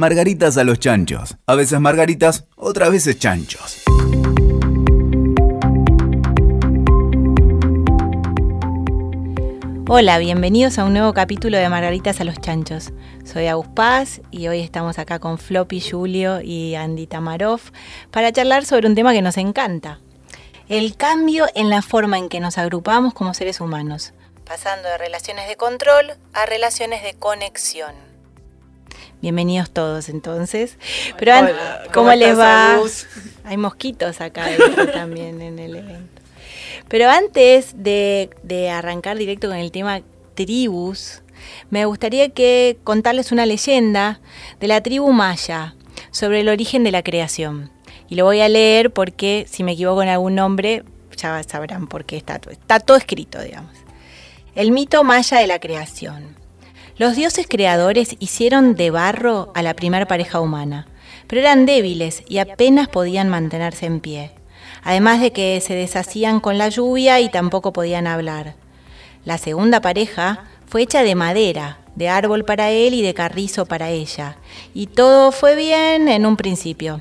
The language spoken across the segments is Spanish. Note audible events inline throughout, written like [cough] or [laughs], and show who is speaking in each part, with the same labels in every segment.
Speaker 1: Margaritas a los chanchos. A veces margaritas, otras veces chanchos.
Speaker 2: Hola, bienvenidos a un nuevo capítulo de Margaritas a los Chanchos. Soy Agus Paz y hoy estamos acá con Floppy Julio y Andy Tamarov para charlar sobre un tema que nos encanta. El cambio en la forma en que nos agrupamos como seres humanos, pasando de relaciones de control a relaciones de conexión. Bienvenidos todos entonces. Pero
Speaker 3: Hola,
Speaker 2: ¿cómo,
Speaker 3: ¿cómo
Speaker 2: les va?
Speaker 3: Agus?
Speaker 2: Hay mosquitos acá [laughs] también en el evento. Pero antes de, de arrancar directo con el tema tribus, me gustaría que contarles una leyenda de la tribu maya sobre el origen de la creación. Y lo voy a leer porque si me equivoco en algún nombre, ya sabrán por qué está, todo- está todo escrito, digamos. El mito maya de la creación. Los dioses creadores hicieron de barro a la primera pareja humana, pero eran débiles y apenas podían mantenerse en pie. Además de que se deshacían con la lluvia y tampoco podían hablar. La segunda pareja fue hecha de madera, de árbol para él y de carrizo para ella. Y todo fue bien en un principio.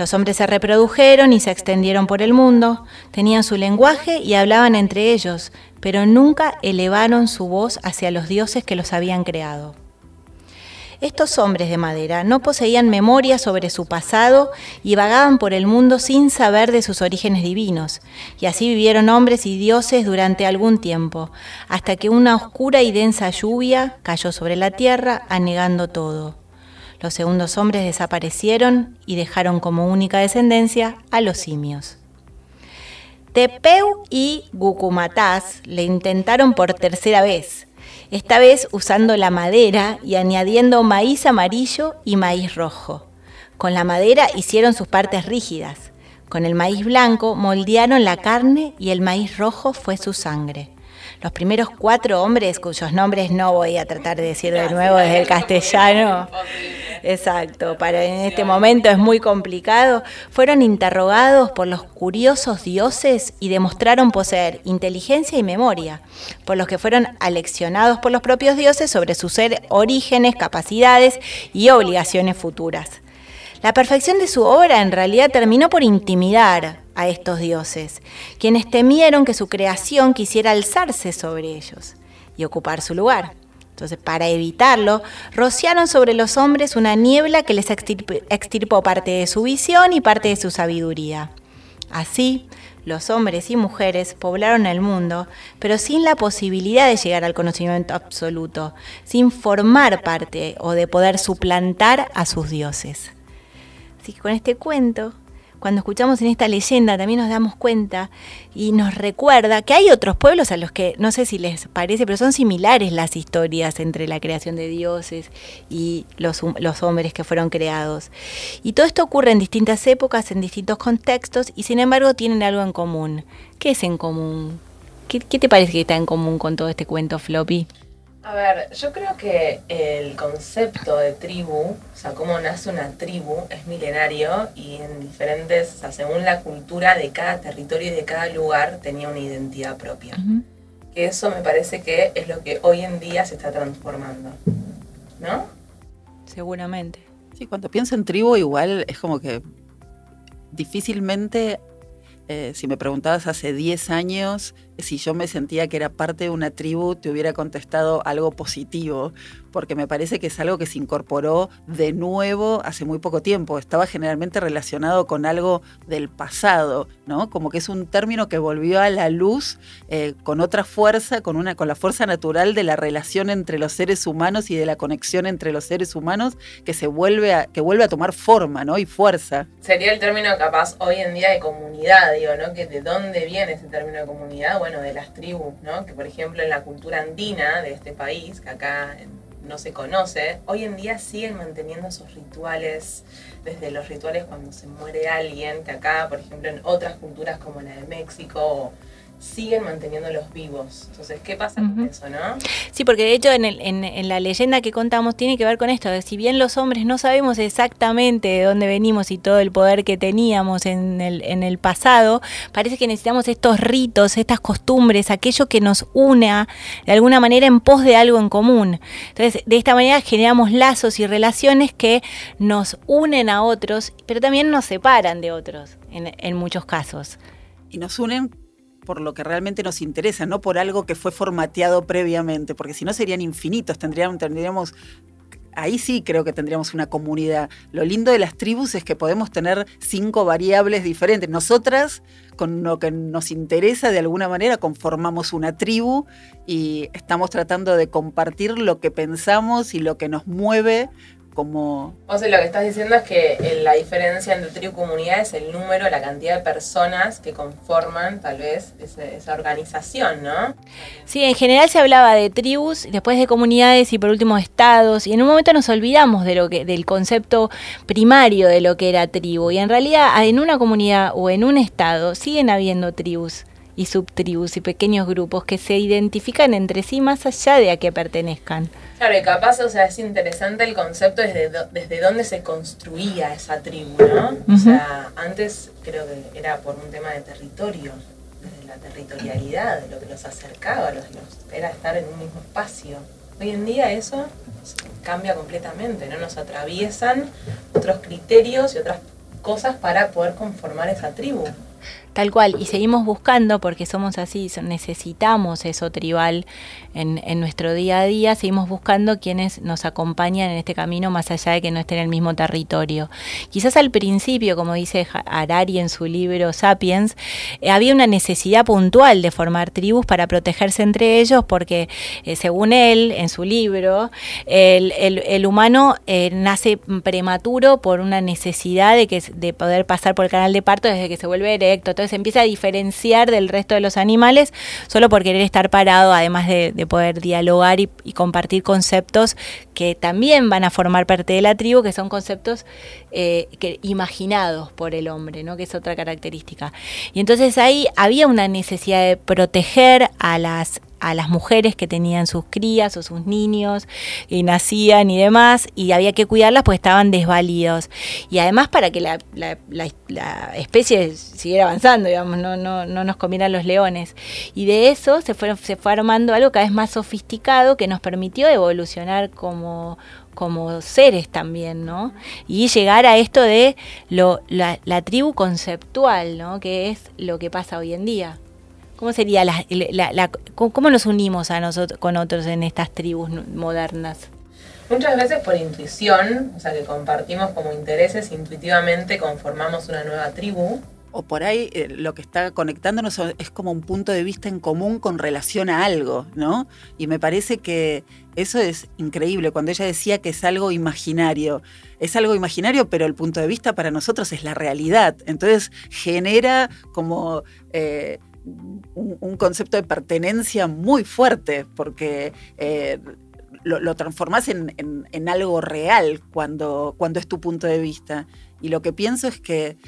Speaker 2: Los hombres se reprodujeron y se extendieron por el mundo, tenían su lenguaje y hablaban entre ellos, pero nunca elevaron su voz hacia los dioses que los habían creado. Estos hombres de madera no poseían memoria sobre su pasado y vagaban por el mundo sin saber de sus orígenes divinos, y así vivieron hombres y dioses durante algún tiempo, hasta que una oscura y densa lluvia cayó sobre la tierra, anegando todo. Los segundos hombres desaparecieron y dejaron como única descendencia a los simios. Tepeu y Gucumatás le intentaron por tercera vez, esta vez usando la madera y añadiendo maíz amarillo y maíz rojo. Con la madera hicieron sus partes rígidas. Con el maíz blanco moldearon la carne y el maíz rojo fue su sangre. Los primeros cuatro hombres, cuyos nombres no voy a tratar de decir de nuevo desde el castellano, Exacto, para en este momento es muy complicado. Fueron interrogados por los curiosos dioses y demostraron poseer inteligencia y memoria, por los que fueron aleccionados por los propios dioses sobre sus ser orígenes, capacidades y obligaciones futuras. La perfección de su obra en realidad terminó por intimidar a estos dioses, quienes temieron que su creación quisiera alzarse sobre ellos y ocupar su lugar. Entonces, para evitarlo, rociaron sobre los hombres una niebla que les extirp- extirpó parte de su visión y parte de su sabiduría. Así, los hombres y mujeres poblaron el mundo, pero sin la posibilidad de llegar al conocimiento absoluto, sin formar parte o de poder suplantar a sus dioses. Así que con este cuento, cuando escuchamos en esta leyenda, también nos damos cuenta y nos recuerda que hay otros pueblos a los que, no sé si les parece, pero son similares las historias entre la creación de dioses y los, los hombres que fueron creados. Y todo esto ocurre en distintas épocas, en distintos contextos, y sin embargo tienen algo en común. ¿Qué es en común? ¿Qué, qué te parece que está en común con todo este cuento, Floppy?
Speaker 3: A ver, yo creo que el concepto de tribu, o sea, cómo nace una tribu, es milenario y en diferentes, o sea, según la cultura de cada territorio y de cada lugar tenía una identidad propia. Que eso me parece que es lo que hoy en día se está transformando. ¿No?
Speaker 2: Seguramente.
Speaker 4: Sí, cuando pienso en tribu, igual es como que difícilmente, eh, si me preguntabas hace 10 años si yo me sentía que era parte de una tribu, te hubiera contestado algo positivo, porque me parece que es algo que se incorporó de nuevo hace muy poco tiempo. Estaba generalmente relacionado con algo del pasado, ¿no? Como que es un término que volvió a la luz eh, con otra fuerza, con, una, con la fuerza natural de la relación entre los seres humanos y de la conexión entre los seres humanos que se vuelve a, que vuelve a tomar forma, ¿no? Y fuerza.
Speaker 3: Sería el término capaz hoy en día de comunidad, digo, ¿no? Que de dónde viene ese término de comunidad, bueno, de las tribus, ¿no? Que por ejemplo en la cultura andina de este país, que acá no se conoce, hoy en día siguen manteniendo esos rituales, desde los rituales cuando se muere alguien, que acá, por ejemplo, en otras culturas como la de México o siguen manteniéndolos vivos. Entonces, ¿qué pasa con eso, no?
Speaker 2: Sí, porque de hecho en, en, la leyenda que contamos tiene que ver con esto, de si bien los hombres no sabemos exactamente de dónde venimos y todo el poder que teníamos en el, en el pasado, parece que necesitamos estos ritos, estas costumbres, aquello que nos una de alguna manera en pos de algo en común. Entonces, de esta manera generamos lazos y relaciones que nos unen a otros, pero también nos separan de otros en, en muchos casos.
Speaker 4: Y nos unen por lo que realmente nos interesa, no por algo que fue formateado previamente, porque si no serían infinitos, tendríamos, tendríamos ahí sí creo que tendríamos una comunidad. Lo lindo de las tribus es que podemos tener cinco variables diferentes. Nosotras, con lo que nos interesa, de alguna manera conformamos una tribu y estamos tratando de compartir lo que pensamos y lo que nos mueve como...
Speaker 3: O sea, lo que estás diciendo es que eh, la diferencia entre tribu y comunidad es el número, la cantidad de personas que conforman tal vez esa organización, ¿no?
Speaker 2: Sí, en general se hablaba de tribus, después de comunidades y por último estados, y en un momento nos olvidamos de lo que, del concepto primario de lo que era tribu, y en realidad en una comunidad o en un estado siguen habiendo tribus y subtribus y pequeños grupos que se identifican entre sí más allá de a qué pertenezcan.
Speaker 3: Claro, y capaz, o sea, es interesante el concepto desde, desde dónde se construía esa tribu, ¿no? O sea, antes creo que era por un tema de territorio, desde la territorialidad, de lo que los acercaba, los, era estar en un mismo espacio. Hoy en día eso cambia completamente, ¿no? Nos atraviesan otros criterios y otras cosas para poder conformar esa tribu.
Speaker 2: Tal cual, y seguimos buscando porque somos así, necesitamos eso tribal en, en, nuestro día a día, seguimos buscando quienes nos acompañan en este camino más allá de que no estén en el mismo territorio. Quizás al principio, como dice Harari en su libro Sapiens, eh, había una necesidad puntual de formar tribus para protegerse entre ellos porque, eh, según él, en su libro, el, el, humano eh, nace prematuro por una necesidad de, que, de poder pasar por el canal de parto desde que se vuelve erecto entonces empieza a diferenciar del resto de los animales solo por querer estar parado, además de, poder dialogar y, compartir conceptos que también van a formar parte de la tribu, que son conceptos eh, imaginados por el hombre, ¿no? que es otra característica. Y entonces ahí había una necesidad de proteger a las a las mujeres que tenían sus crías o sus niños y nacían y demás, y había que cuidarlas porque estaban desvalidos. Y además para que la, especie siguiera avanzando, digamos, no, no, no nos comieran los leones. Y de eso se, fueron, se fue armando algo cada vez más sofisticado que nos permitió evolucionar como, como seres también, ¿no? Y llegar a esto de lo, la, la tribu conceptual, ¿no? Que es lo que pasa hoy en día. ¿Cómo sería la, cómo nos unimos a nosotros con otros en estas tribus modernas?
Speaker 3: Muchas veces por intuición, o sea que compartimos como intereses, intuitivamente conformamos una nueva tribu.
Speaker 4: O por ahí eh, lo que está conectándonos es como un punto de vista en común con relación a algo, ¿no? Y me parece que eso es increíble, cuando ella decía que es algo imaginario. Es algo imaginario, pero el punto de vista para nosotros es la realidad. Entonces genera como... Eh, un, concepto de pertenencia muy fuerte, porque eh, lo, transformas en, algo real cuando, cuando es tu punto de vista. Y lo que pienso es que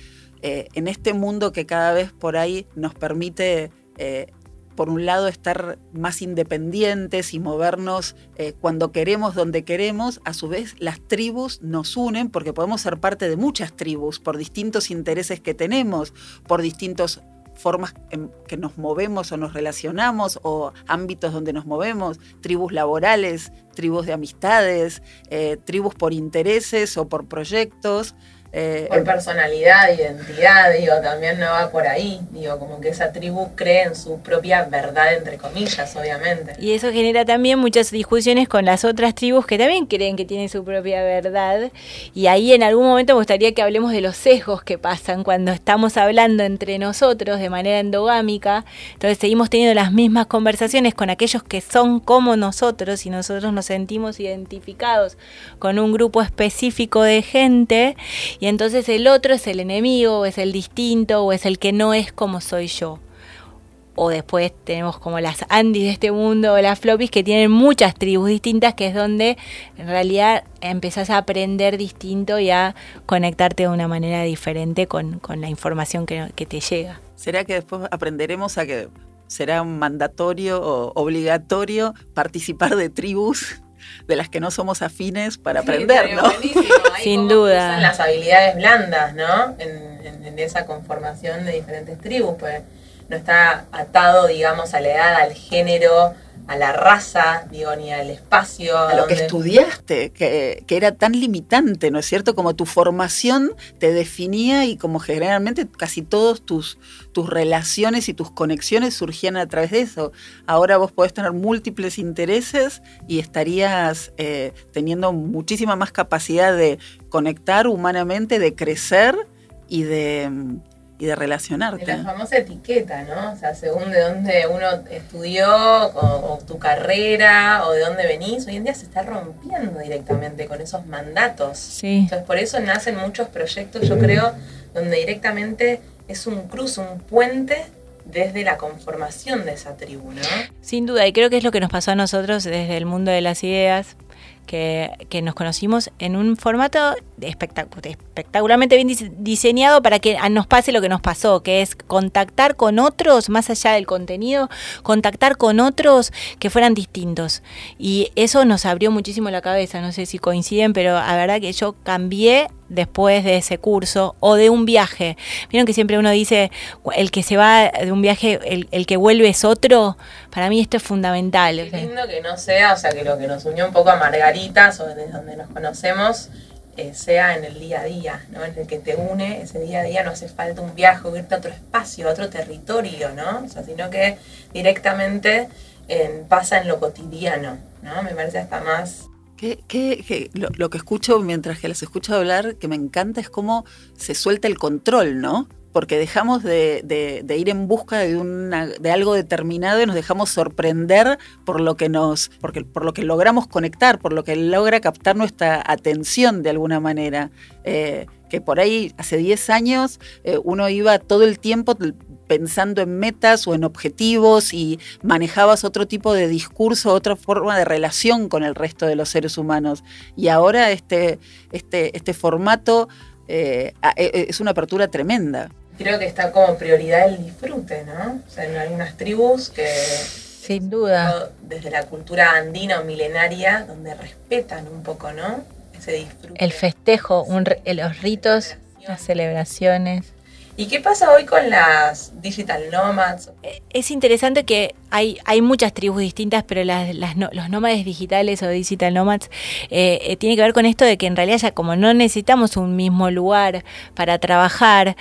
Speaker 4: eh, en este mundo que cada vez por ahí nos permite, eh, por un lado, estar más independientes y movernos cuando queremos, donde queremos, a su vez las tribus nos unen porque podemos ser parte de muchas tribus por distintos intereses que tenemos, por distintos formas en que nos movemos o nos relacionamos o ámbitos donde nos movemos, tribus laborales, tribus de amistades, eh, tribus por intereses o por proyectos.
Speaker 3: Eh, por personalidad, identidad, digo, también no va por ahí, digo, como que esa tribu cree en su propia verdad, entre comillas, obviamente.
Speaker 2: Y eso genera también muchas discusiones con las otras tribus que también creen que tienen su propia verdad. Y ahí en algún momento me gustaría que hablemos de los sesgos que pasan cuando estamos hablando entre nosotros de manera endogámica. Entonces seguimos teniendo las mismas conversaciones con aquellos que son como nosotros y nosotros nos sentimos identificados con un grupo específico de gente y entonces el otro es el enemigo, o es el distinto, o es el que no es como soy yo. O después tenemos como las Andis de este mundo, o las Floppies, que tienen muchas tribus distintas, que es donde en realidad empezás a aprender distinto y a conectarte de una manera diferente con, la información que, que te llega.
Speaker 4: ¿Será que después aprenderemos a que será mandatorio o obligatorio participar de tribus de las que no somos afines para aprender, ¿no?
Speaker 2: Sin duda.
Speaker 3: Las habilidades blandas, ¿no? En, esa conformación de diferentes tribus, pues no está atado, digamos, a la edad, al género, a la raza, digo, ni al espacio.
Speaker 4: A lo que estudiaste, que, era tan limitante, ¿no es cierto? Como tu formación te definía y como generalmente casi todas tus, tus relaciones y tus conexiones surgían a través de eso. Ahora vos podés tener múltiples intereses y estarías eh, teniendo muchísima más capacidad de conectar humanamente, de crecer y de y de relacionarte.
Speaker 3: la famosa etiqueta, ¿no? O sea, según de dónde uno estudió o, tu carrera o de dónde venís, hoy en día se está rompiendo directamente con esos mandatos.
Speaker 2: Sí.
Speaker 3: Entonces, por eso nacen muchos proyectos, yo creo, donde directamente es un cruz, un puente desde la conformación de esa tribu, ¿no?
Speaker 2: Sin duda, y creo que es lo que nos pasó a nosotros desde el mundo de las ideas, que, que, nos conocimos en un formato espectacularmente bien diseñado para que nos pase lo que nos pasó, que es contactar con otros, más allá del contenido, contactar con otros que fueran distintos. Y eso nos abrió muchísimo la cabeza, no sé si coinciden, pero la verdad que yo cambié después de ese curso o de un viaje. Vieron que siempre uno dice, el que se va de un viaje, el, que vuelve es otro. Para mí esto es fundamental.
Speaker 3: Es lindo que no sea, o sea, que lo que nos unió un poco a Margaritas o desde donde nos conocemos, eh, sea en el día a día, ¿no? En el que te une ese día a día, no hace falta un viaje irte a otro espacio, a otro territorio, ¿no? O sea, sino que directamente pasa en lo cotidiano, ¿no? Me parece hasta más
Speaker 4: que, lo, que escucho mientras que les escucho hablar, que me encanta, es cómo se suelta el control, ¿no? Porque dejamos de, ir en busca de, algo determinado y nos dejamos sorprender por lo que nos, por lo que logramos conectar, por lo que logra captar nuestra atención de alguna manera. Eh, que por ahí hace 10 años eh, uno iba todo el tiempo pensando en metas o en objetivos y manejabas otro tipo de discurso, otra forma de relación con el resto de los seres humanos. Y ahora este, este, este formato eh, e, es una apertura tremenda.
Speaker 3: Creo que está como prioridad el disfrute, ¿no? O sea, en algunas tribus que...
Speaker 2: Sin duda.
Speaker 3: Desde la cultura andina o milenaria, donde respetan un poco, ¿no? Ese disfrute.
Speaker 2: El festejo, los ritos, las celebraciones.
Speaker 3: ¿Y qué pasa hoy con las digital nomads?
Speaker 2: Eh, es interesante que hay, hay muchas tribus distintas, pero las, los nómades digitales o digital nomads eh, eh, tiene que ver con esto de que en realidad ya como no necesitamos un mismo lugar para trabajar,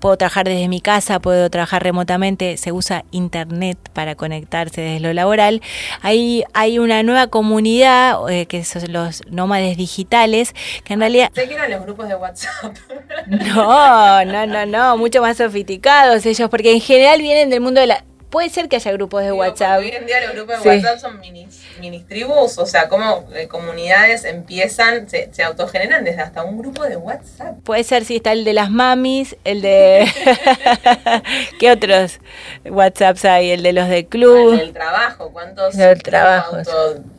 Speaker 2: puedo trabajar desde mi casa, puedo trabajar remotamente, se usa internet para conectarse desde lo laboral. Hay, hay una nueva comunidad que son los nómades digitales, que en realidad...
Speaker 3: Sé que eran los grupos de WhatsApp. [laughs]
Speaker 2: No, no, no no, mucho más sofisticados ellos, porque en general vienen del mundo de la... Puede ser que haya grupos de WhatsApp.
Speaker 3: Hoy en día los grupos de WhatsApp son mini, tribus, o sea, como eh, comunidades empiezan, se, autogeneran desde hasta un grupo de WhatsApp.
Speaker 2: Puede ser, si está el de las mamis, el de... [laughs] [laughs] ¿Qué otros WhatsApps hay? El de los de club.
Speaker 3: El del trabajo, ¿cuántos?
Speaker 2: El trabajo.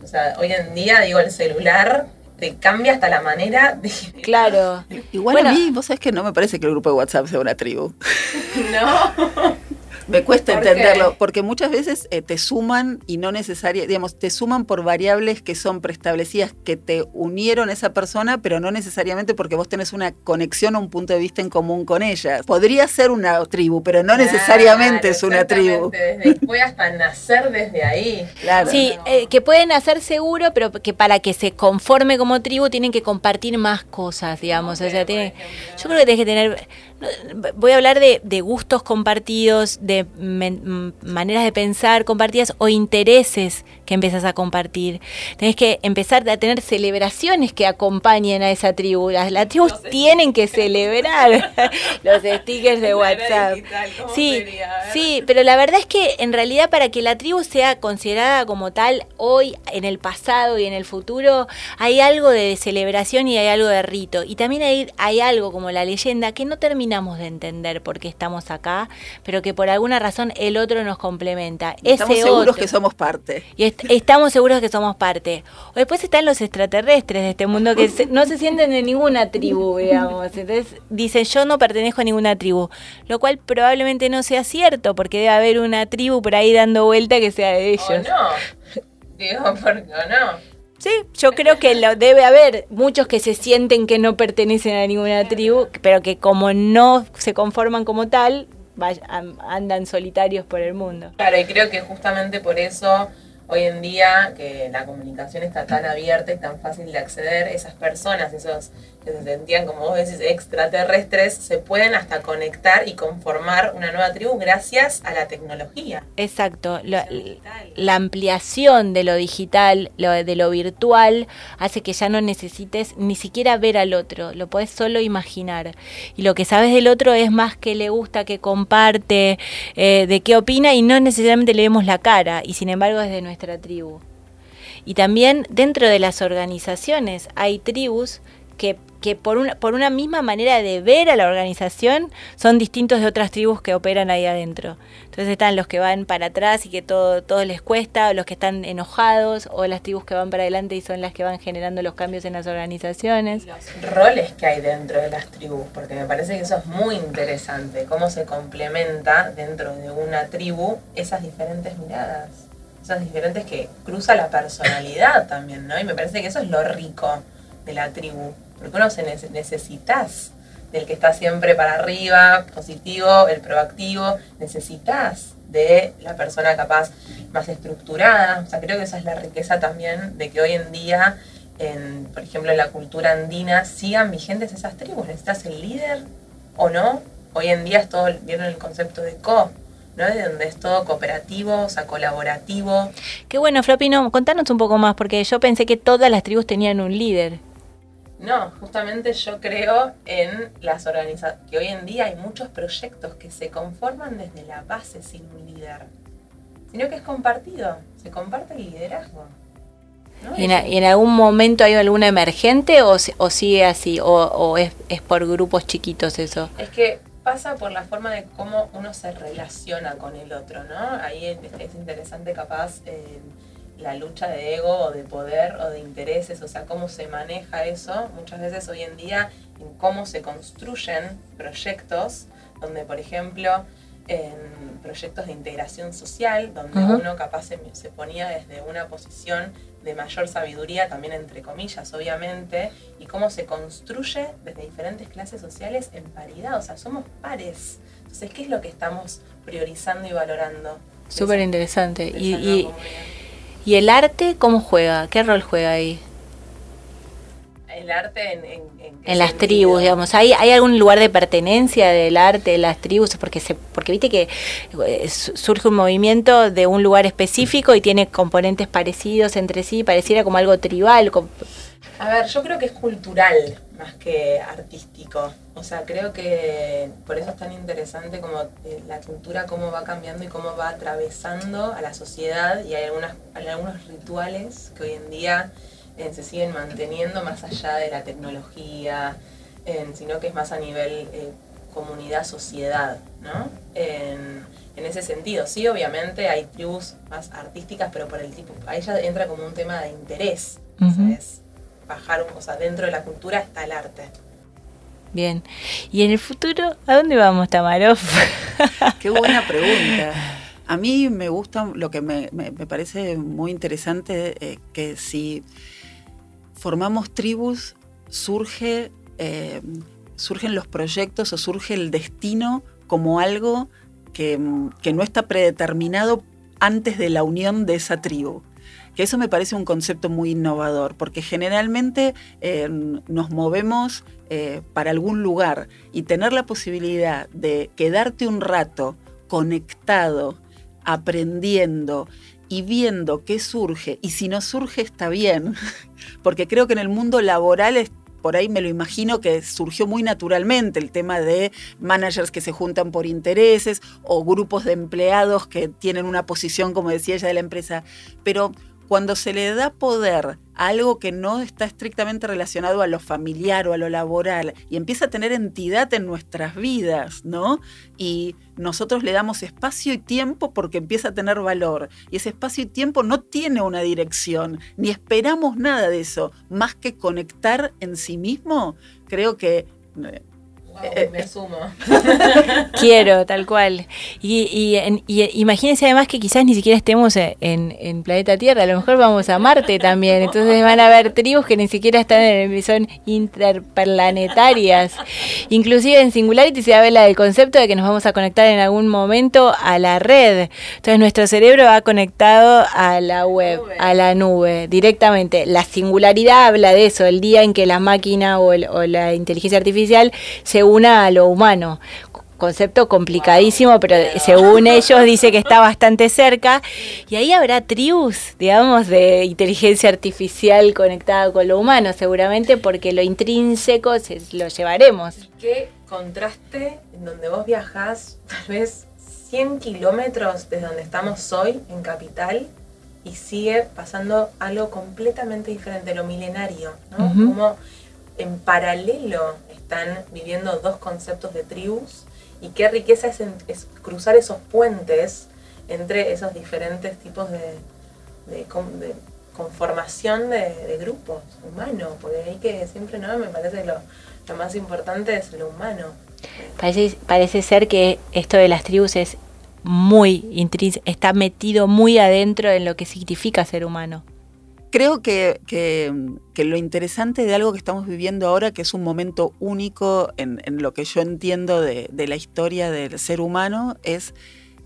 Speaker 3: o sea, hoy en día, digo, el celular te cambia hasta la manera de... [laughs]
Speaker 2: Claro.
Speaker 4: Igual a mí, vos sabés que no me parece que el grupo de WhatsApp sea una tribu.
Speaker 3: No.
Speaker 4: Me cuesta entenderlo, porque muchas veces eh, te suman y no necesariamente, digamos, te suman por variables que son preestablecidas, que te unieron a esa persona, pero no necesariamente porque vos tenés una conexión o un punto de vista en común con ella. Podría ser una tribu, pero no necesariamente es una tribu.
Speaker 3: Voy hasta nacer desde ahí.
Speaker 2: Claro. Sí, eh, que pueden nacer seguro, pero que para que se conforme como tribu tienen que compartir más cosas, digamos. o sea, tiene, yo creo que tienes que tener voy a hablar de, gustos compartidos, de maneras de pensar compartidas o intereses que empiezas a compartir. Tenés que empezar a tener celebraciones que acompañen a esa tribu. Las, tribus tienen que celebrar [laughs] los stickers de WhatsApp. sí, sí, pero la verdad es que en realidad para que la tribu sea considerada como tal hoy, en el pasado y en el futuro, hay algo de celebración y hay algo de rito. Y también hay algo como la leyenda que no termina de entender por qué estamos acá, pero que por alguna alguna razón el otro nos complementa.
Speaker 4: Estamos
Speaker 2: Ese
Speaker 4: seguros
Speaker 2: otro-
Speaker 4: que somos parte.
Speaker 2: y est- estamos seguros que somos parte. O después están los extraterrestres de este mundo que se- no se sienten en ninguna tribu, digamos. Entonces dicen, yo no pertenezco a ninguna tribu. Lo cual probablemente no sea cierto, porque debe haber una tribu por ahí dando vuelta que sea de ellos.
Speaker 3: O no. Digo, porque no.
Speaker 2: Sí, yo creo que lo debe haber muchos que se sienten que no pertenecen a ninguna tribu, pero que como no se conforman como tal, andan solitarios por el mundo.
Speaker 3: Claro, y creo que justamente por eso hoy en día que la comunicación está tan abierta y tan fácil de acceder, esas personas, esos que se sentían, como vos decís, extraterrestres, se pueden hasta conectar y conformar una nueva tribu gracias a la tecnología.
Speaker 2: Exacto, la, la ampliación de lo digital, lo, de lo virtual, hace que ya no necesites ni siquiera ver al otro, lo puedes solo imaginar. Y lo que sabes del otro es más que le gusta, que comparte, eh, de qué opina y no necesariamente le vemos la cara, y sin embargo es de nuestra tribu. Y también dentro de las organizaciones hay tribus que, que por, una, por una misma manera de ver a la organización son distintos de otras tribus que operan ahí adentro. Entonces están los que van para atrás y que todo, todo les cuesta, o los que están enojados, o las tribus que van para adelante y son las que van generando los cambios en las organizaciones.
Speaker 3: Los roles que hay dentro de las tribus, porque me parece que eso es muy interesante, cómo se complementa dentro de una tribu esas diferentes miradas, esas diferentes que cruza la personalidad también, ¿no? Y me parece que eso es lo rico de la tribu, porque uno se nece- necesitas del que está siempre para arriba, positivo, el proactivo, necesitas de la persona capaz más estructurada, o sea, creo que esa es la riqueza también de que hoy en día, en, por ejemplo, en la cultura andina, sigan vigentes esas tribus, necesitas el líder o no, hoy en día es todo, vieron el concepto de co, ¿no? De donde es todo cooperativo, o sea, colaborativo,
Speaker 2: Qué bueno, Flopino, contanos un poco más, porque yo pensé que todas las tribus tenían un líder.
Speaker 3: No, justamente yo creo en las organizaciones, que hoy en día hay muchos proyectos que se conforman desde la base sin un líder, sino que es compartido, se comparte el liderazgo. ¿no?
Speaker 2: ¿Y en, a- y en algún momento hay alguna emergente o, o sigue así? ¿O, o es, es por grupos chiquitos eso?
Speaker 3: Es que pasa por la forma de cómo uno se relaciona con el otro, ¿no? Ahí es, es interesante capaz eh, la lucha de ego o de poder o de intereses, o sea, cómo se maneja eso muchas veces hoy en día en cómo se construyen proyectos donde, por ejemplo, en proyectos de integración social, donde uno capaz se, se ponía desde una posición de mayor sabiduría, también entre comillas, obviamente, y cómo se construye desde diferentes clases sociales en paridad, o sea, somos pares. Entonces, ¿qué es lo que estamos priorizando y valorando?
Speaker 2: Súper
Speaker 3: esa-
Speaker 2: interesante. ¿Y? Y el arte cómo juega? ¿Qué rol juega ahí?
Speaker 3: El arte en, en, en qué
Speaker 2: En las tribus, digamos. ¿Hay, ¿Hay algún lugar de pertenencia del arte de las tribus? Porque, se, porque viste que eh, su- surge un movimiento de un lugar específico y tiene componentes parecidos entre sí, pareciera como algo tribal.
Speaker 3: A ver, yo creo que es cultural más que artístico. O sea, creo que por eso es tan interesante como eh, la cultura, cómo va cambiando y cómo va atravesando a la sociedad. Y hay, algunas, hay algunos rituales que hoy en día eh, se siguen manteniendo más allá de la tecnología, eh, sino que es más a nivel eh, comunidad, sociedad, ¿no? En, en ese sentido, sí, obviamente hay tribus más artísticas, pero por el tipo, ahí ya entra como un tema de interés. O sea,
Speaker 2: Ujú.
Speaker 3: Bajar, o sea, dentro de la cultura está el arte.
Speaker 2: Bien. ¿Y en el futuro a dónde vamos, Tamarov? [laughs]
Speaker 4: Qué buena pregunta. [laughs] A mí me gusta, lo que me, me- me parece muy interesante, eh, que si formamos tribus, surge, eh, surgen los proyectos o surge el destino como algo que, que no está predeterminado antes de la unión de esa tribu. Que eso me parece un concepto muy innovador, porque generalmente eh, nos movemos eh, para algún lugar y tener la posibilidad de quedarte un rato conectado, aprendiendo y viendo qué surge, y si no surge está bien, [laughs] porque creo que en el mundo laboral es- por ahí me lo imagino que surgió muy naturalmente el tema de managers que se juntan por intereses o grupos de empleados que tienen una posición, como decía ella, de la empresa. Pero cuando se le da poder a algo que no está estrictamente relacionado a lo familiar o a lo laboral y empieza a tener entidad en nuestras vidas, ¿no? Y nosotros le damos espacio y tiempo porque empieza a tener valor. Y ese espacio y tiempo no tiene una dirección, ni esperamos nada de eso, más que conectar en sí mismo. Creo que
Speaker 3: eh, eh, me sumo. [laughs]
Speaker 2: Quiero, tal cual. Y, imagínense además que quizás ni siquiera estemos en, planeta Tierra, a lo mejor vamos a Marte también. Entonces van a haber tribus que ni siquiera están en son interplanetarias. Inclusive en Singularity se habla del concepto de que nos vamos a conectar en algún momento a la red. Entonces nuestro cerebro va conectado a la web, a la nube, directamente. La singularidad habla de eso, el día en que la máquina o, o la inteligencia artificial se una a lo humano. Concepto complicadísimo, pero según ellos dice que está bastante cerca. Y ahí habrá tribus, digamos, de inteligencia artificial conectada con lo humano, seguramente, porque lo intrínseco se, lo llevaremos.
Speaker 3: Qué contraste en donde vos viajás tal vez 100 kilómetros desde donde estamos hoy, en Capital, y sigue pasando algo completamente diferente, lo milenario, ¿no? Como en paralelo están viviendo dos conceptos de tribus y qué riqueza es, cruzar esos puentes entre esos diferentes tipos de, conformación de, grupos humanos, porque ahí que siempre no me parece lo, lo más importante es lo humano.
Speaker 2: Parece, parece ser que esto de las tribus es muy está metido muy adentro en lo que significa ser humano.
Speaker 4: Creo que, lo interesante de algo que estamos viviendo ahora, que es un momento único en, lo que yo entiendo de, la historia del ser humano, es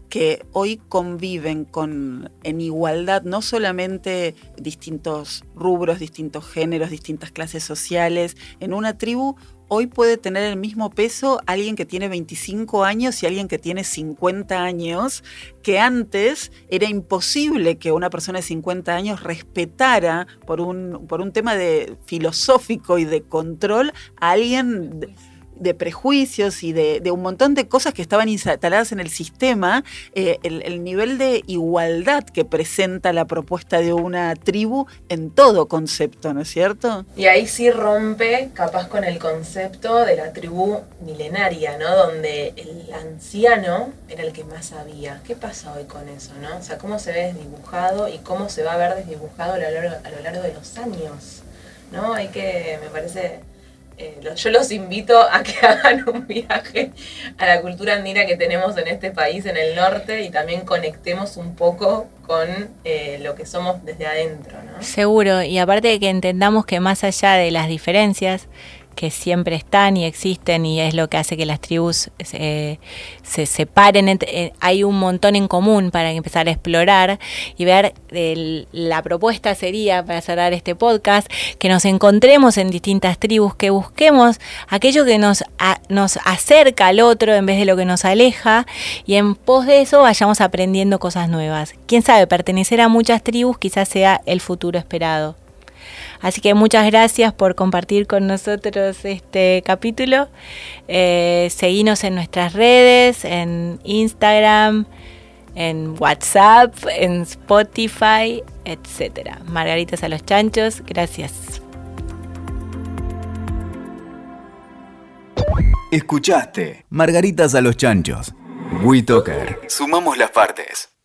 Speaker 4: que hoy conviven con, en igualdad no solamente distintos rubros, distintos géneros, distintas clases sociales, en una tribu hoy puede tener el mismo peso alguien que tiene 25 años y alguien que tiene 50 años, que antes era imposible que una persona de 50 años respetara por un, por un tema de filosófico y de control a alguien de prejuicios y de, un montón de cosas que estaban instaladas en el sistema, eh, el, nivel de igualdad que presenta la propuesta de una tribu en todo concepto, ¿no es cierto?
Speaker 3: Y ahí sí rompe capaz con el concepto de la tribu milenaria, ¿no? Donde el anciano era el que más sabía. ¿Qué pasa hoy con eso, no? O sea, cómo se ve desdibujado y cómo se va a ver desdibujado a lo largo, a lo largo de los años, ¿no? Hay que, me parece eh, yo los invito a que [laughs] hagan un viaje a la cultura andina que tenemos en este país, en el norte, y también conectemos un poco con eh, lo que somos desde adentro. ¿no?
Speaker 2: Seguro, y aparte de que entendamos que más allá de las diferencias, que siempre están y existen y es lo que hace que las tribus se, separen. Hay un montón en común para empezar a explorar y ver, la propuesta sería, para cerrar este podcast, que nos encontremos en distintas tribus, que busquemos aquello que nos, nos acerca al otro en vez de lo que nos aleja y en pos de eso vayamos aprendiendo cosas nuevas. Quién sabe, pertenecer a muchas tribus quizás sea el futuro esperado. Así que muchas gracias por compartir con nosotros este capítulo. Eh, seguinos en nuestras redes, en Instagram, en WhatsApp, en Spotify, etc. Margaritas a los chanchos, gracias.
Speaker 1: Escuchaste Margaritas a los chanchos. WeToker. Sumamos las partes.